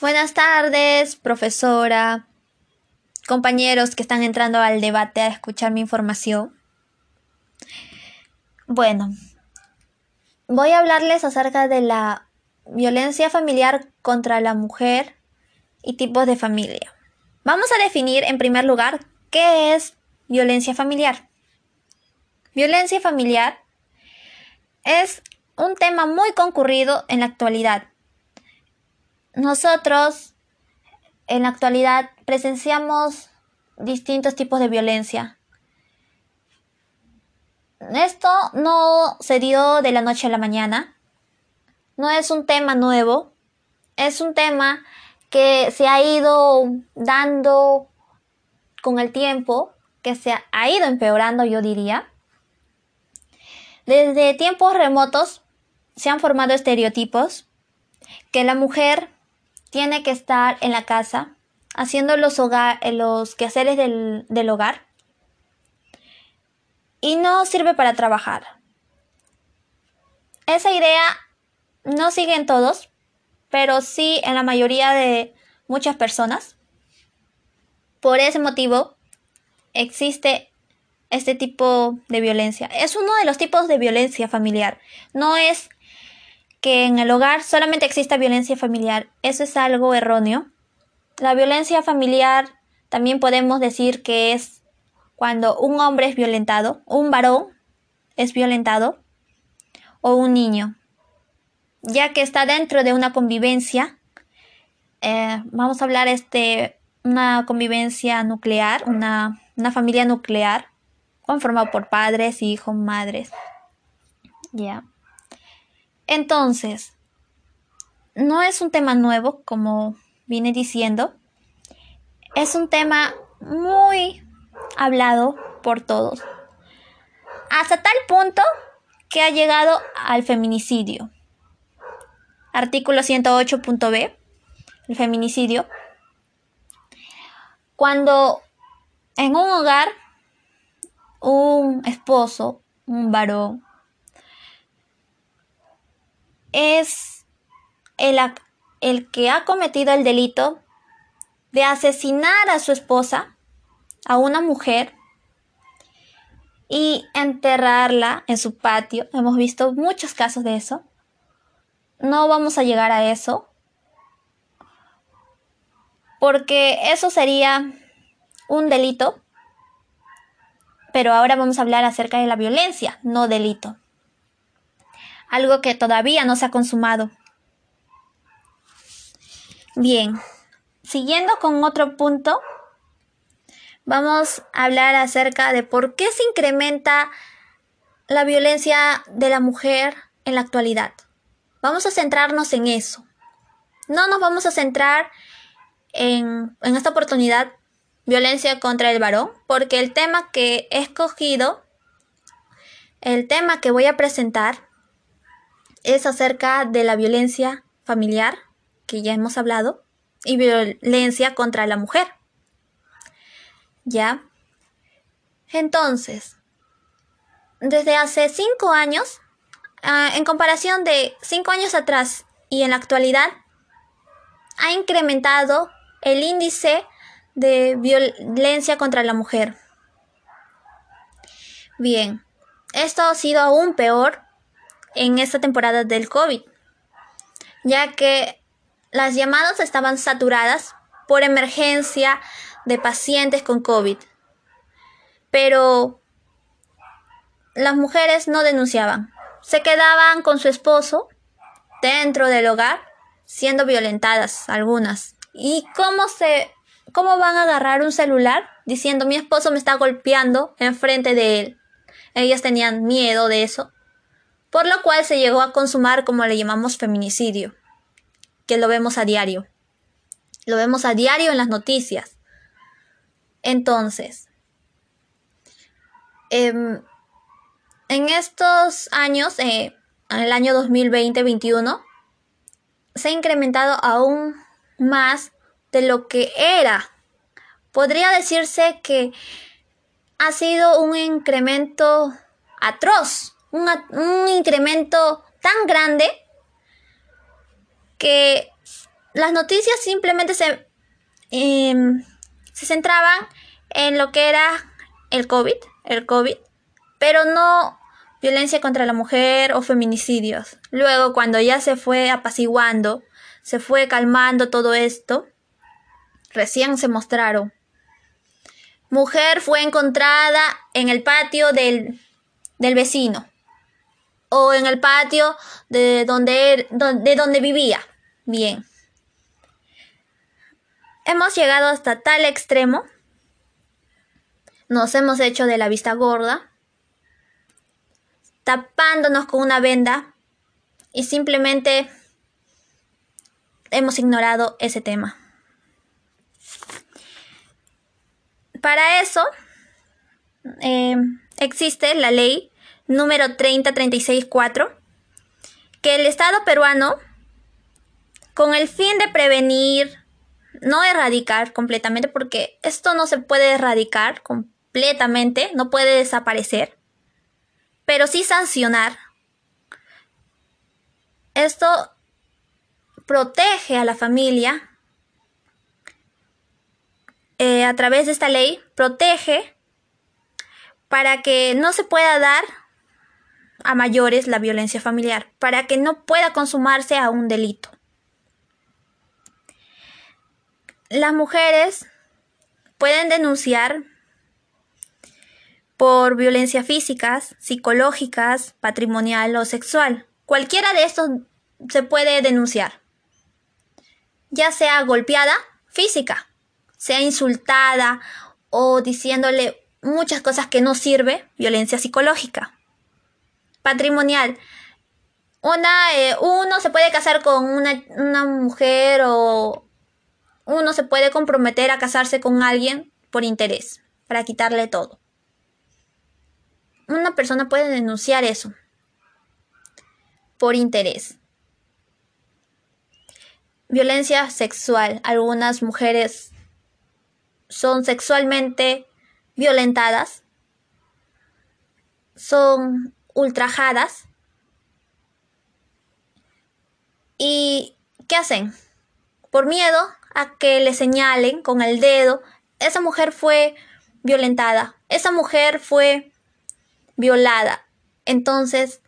Buenas tardes, profesora, compañeros que están entrando al debate a escuchar mi información. Bueno, voy a hablarles acerca de la violencia familiar contra la mujer y tipos de familia. Vamos a definir en primer lugar qué es violencia familiar. Violencia familiar es un tema muy concurrido en la actualidad. Nosotros en la actualidad presenciamos distintos tipos de violencia. Esto no se dio de la noche a la mañana, no es un tema nuevo, es un tema que se ha ido dando con el tiempo, que se ha ido empeorando, yo diría. Desde tiempos remotos se han formado estereotipos que la mujer tiene que estar en la casa haciendo los, hogar, los quehaceres del, del hogar y no sirve para trabajar. Esa idea no sigue en todos, pero sí en la mayoría de muchas personas. Por ese motivo existe este tipo de violencia. Es uno de los tipos de violencia familiar. No es que en el hogar solamente exista violencia familiar. Eso es algo erróneo. La violencia familiar también podemos decir que es cuando un hombre es violentado, un varón es violentado o un niño, ya que está dentro de una convivencia. Eh, vamos a hablar este una convivencia nuclear, una, una familia nuclear conformada por padres, hijos, madres. Ya. Entonces, no es un tema nuevo, como vine diciendo. Es un tema muy hablado por todos. Hasta tal punto que ha llegado al feminicidio. Artículo 108.b, el feminicidio. Cuando en un hogar un esposo, un varón, es el, el que ha cometido el delito de asesinar a su esposa, a una mujer, y enterrarla en su patio. Hemos visto muchos casos de eso. No vamos a llegar a eso. Porque eso sería un delito. Pero ahora vamos a hablar acerca de la violencia, no delito algo que todavía no se ha consumado. Bien, siguiendo con otro punto, vamos a hablar acerca de por qué se incrementa la violencia de la mujer en la actualidad. Vamos a centrarnos en eso. No nos vamos a centrar en, en esta oportunidad violencia contra el varón, porque el tema que he escogido, el tema que voy a presentar, es acerca de la violencia familiar, que ya hemos hablado, y violencia contra la mujer. ¿Ya? Entonces, desde hace cinco años, ah, en comparación de cinco años atrás y en la actualidad, ha incrementado el índice de violencia contra la mujer. Bien, esto ha sido aún peor en esta temporada del COVID, ya que las llamadas estaban saturadas por emergencia de pacientes con COVID. Pero las mujeres no denunciaban, se quedaban con su esposo dentro del hogar siendo violentadas algunas. ¿Y cómo se cómo van a agarrar un celular diciendo mi esposo me está golpeando enfrente de él? Ellas tenían miedo de eso por lo cual se llegó a consumar como le llamamos feminicidio, que lo vemos a diario. Lo vemos a diario en las noticias. Entonces, em, en estos años, eh, en el año 2020-21, se ha incrementado aún más de lo que era. Podría decirse que ha sido un incremento atroz un incremento tan grande que las noticias simplemente se, em, se centraban en lo que era el COVID, el COVID, pero no violencia contra la mujer o feminicidios. Luego, cuando ya se fue apaciguando, se fue calmando todo esto, recién se mostraron. Mujer fue encontrada en el patio del, del vecino o en el patio de donde, de donde vivía. Bien. Hemos llegado hasta tal extremo. Nos hemos hecho de la vista gorda, tapándonos con una venda y simplemente hemos ignorado ese tema. Para eso eh, existe la ley número 30364 que el Estado peruano, con el fin de prevenir, no erradicar completamente, porque esto no se puede erradicar completamente, no puede desaparecer, pero sí sancionar. Esto protege a la familia eh, a través de esta ley, protege para que no se pueda dar a mayores la violencia familiar, para que no pueda consumarse a un delito. Las mujeres pueden denunciar por violencia físicas, psicológicas, patrimonial o sexual. Cualquiera de estos se puede denunciar, ya sea golpeada física, sea insultada o diciéndole muchas cosas que no sirve, violencia psicológica. Patrimonial. Una, eh, uno se puede casar con una, una mujer o uno se puede comprometer a casarse con alguien por interés, para quitarle todo. Una persona puede denunciar eso por interés. Violencia sexual. Algunas mujeres son sexualmente violentadas, son ultrajadas. ¿Y qué hacen? Por miedo a que le señalen con el dedo, esa mujer fue violentada, esa mujer fue violada. Entonces,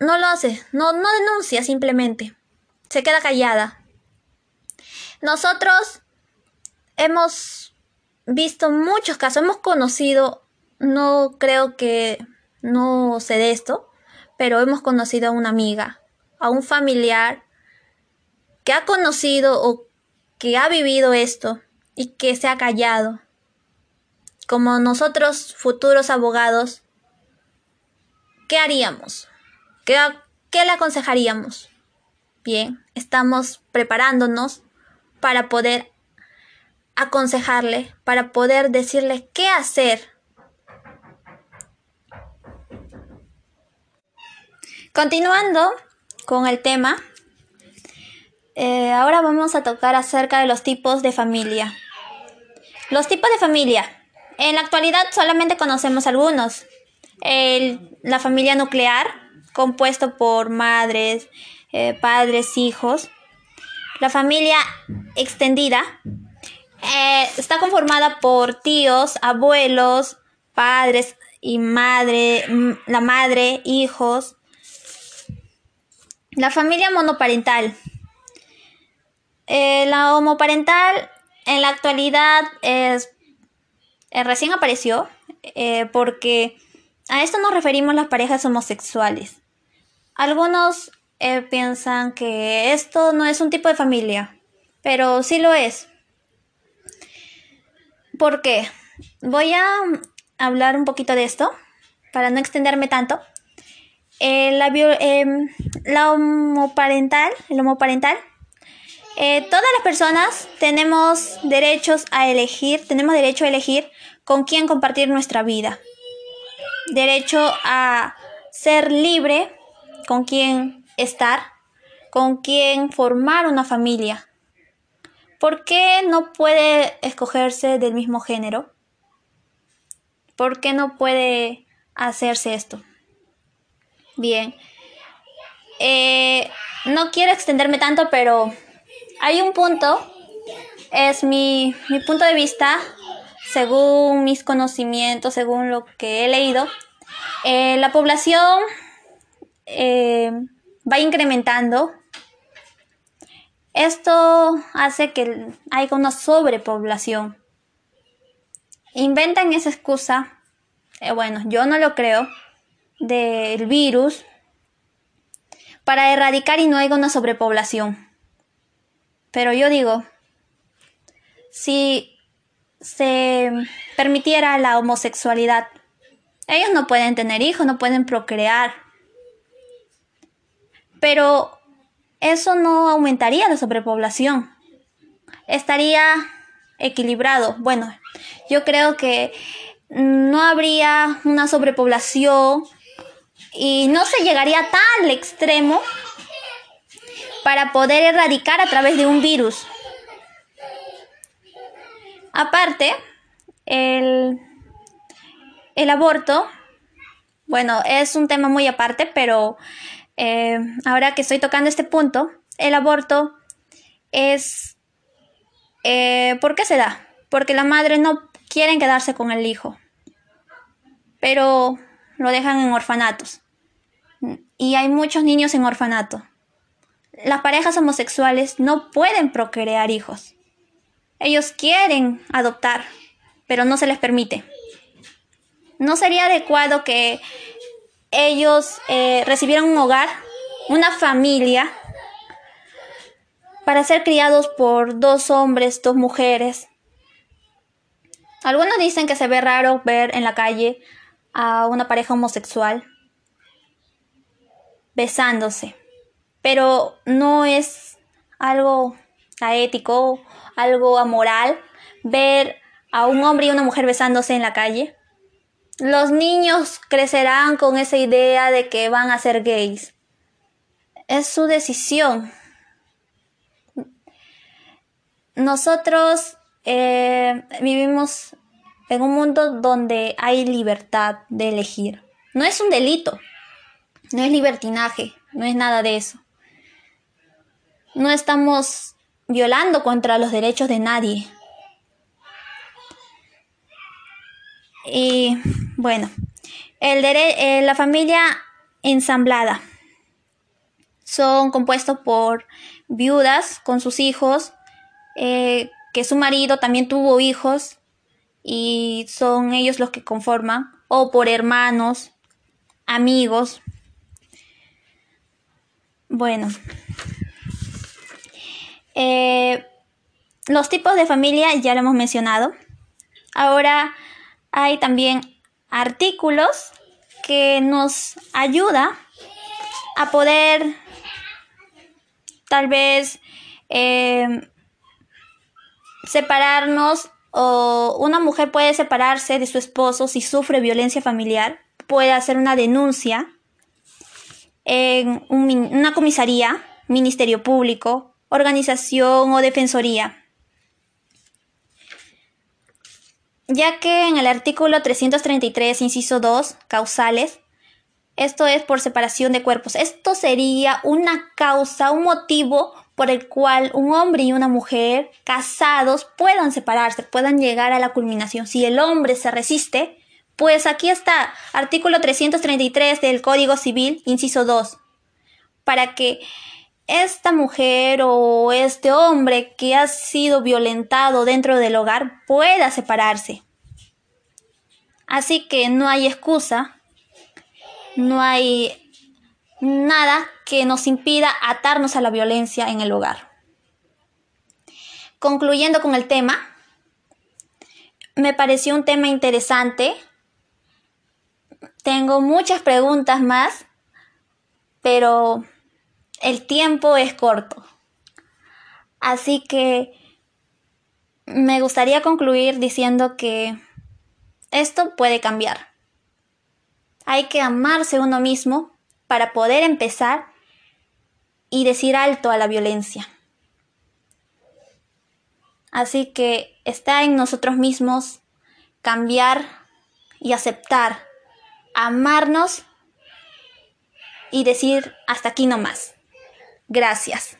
no lo hace, no, no denuncia simplemente, se queda callada. Nosotros hemos visto muchos casos, hemos conocido, no creo que no sé de esto, pero hemos conocido a una amiga, a un familiar que ha conocido o que ha vivido esto y que se ha callado. Como nosotros, futuros abogados, ¿qué haríamos? ¿Qué, le aconsejaríamos? Bien, estamos preparándonos para poder aconsejarle, para poder decirle qué hacer. Continuando con el tema, eh, ahora vamos a tocar acerca de los tipos de familia. Los tipos de familia. En la actualidad solamente conocemos algunos. la familia nuclear, compuesto por madres, eh, padres, hijos. La familia extendida, eh, está conformada por tíos, abuelos, padres y madre, la madre, hijos. La familia monoparental. Eh, la homoparental en la actualidad es, eh, recién apareció porque a esto nos referimos las parejas homosexuales. Algunos piensan que esto no es un tipo de familia, pero sí lo es. ¿Por qué? Voy a hablar un poquito de esto para no extenderme tanto. Eh, la, em, la, homoparental, el homoparental, eh, todas las personas tenemos derechos a elegir, tenemos derecho a elegir con quién compartir nuestra vida. Derecho a ser libre, con quién estar, con quién formar una familia. ¿Por qué no puede escogerse del mismo género? ¿Por qué no puede hacerse esto? Bien. Eh, no quiero extenderme tanto, pero hay un punto, es mi, punto de vista, según mis conocimientos, según lo que he leído, eh, la población eh, va incrementando. Esto hace que haya una sobrepoblación. Inventan esa excusa, eh, bueno, yo no lo creo, del virus para erradicar y no haya una sobrepoblación. Pero yo digo, si se permitiera la homosexualidad, ellos no pueden tener hijos, no pueden procrear. Pero eso no aumentaría la sobrepoblación. Estaría equilibrado. Bueno, yo creo que no habría una sobrepoblación y no se llegaría tan al extremo para poder erradicar a través de un virus. Aparte, el, el aborto, bueno, es un tema muy aparte, pero eh, ahora que estoy tocando este punto, el aborto es... Eh, ¿Por qué se da? Porque la madre no quiere quedarse con el hijo, pero lo dejan en orfanatos. Y hay muchos niños en orfanato. Las parejas homosexuales no pueden procrear hijos. Ellos quieren adoptar, pero no se les permite. ¿No sería adecuado que ellos eh, recibieran un hogar, una familia, para ser criados por dos hombres, dos mujeres? Algunos dicen que se ve raro ver en la calle a una pareja homosexual besándose pero no es algo ético, algo amoral ver a un hombre y una mujer besándose en la calle. Los niños crecerán con esa idea de que van a ser gays. Es su decisión. Nosotros eh, vivimos en un mundo donde hay libertad de elegir. No es un delito, no es libertinaje, no es nada de eso no estamos violando contra los derechos de nadie. Y bueno, el eh, la familia ensamblada son compuestos por viudas con sus hijos, eh, que su marido también tuvo hijos y son ellos los que conforman, o por hermanos, amigos. Bueno, eh, los tipos de familia ya lo hemos mencionado. Ahora hay también artículos que nos ayuda a poder tal vez eh, separarnos o una mujer puede separarse de su esposo si sufre violencia familiar, puede hacer una denuncia en una comisaría, ministerio público organización o defensoría. Ya que en el artículo 333, inciso 2, causales, esto es por separación de cuerpos. Esto sería una causa, un motivo por el cual un hombre y una mujer casados puedan separarse, puedan llegar a la culminación. Si el hombre se resiste, pues aquí está, artículo 333 del Código Civil, inciso 2, para que esta mujer o este hombre que ha sido violentado dentro del hogar pueda separarse. Así que no hay excusa, no hay nada que nos impida atarnos a la violencia en el hogar. Concluyendo con el tema, me pareció un tema interesante. Tengo muchas preguntas más, pero el tiempo es corto. Así que me gustaría concluir diciendo que esto puede cambiar. Hay que amarse uno mismo para poder empezar y decir alto a la violencia. Así que está en nosotros mismos cambiar y aceptar, amarnos y decir hasta aquí no más. Gracias.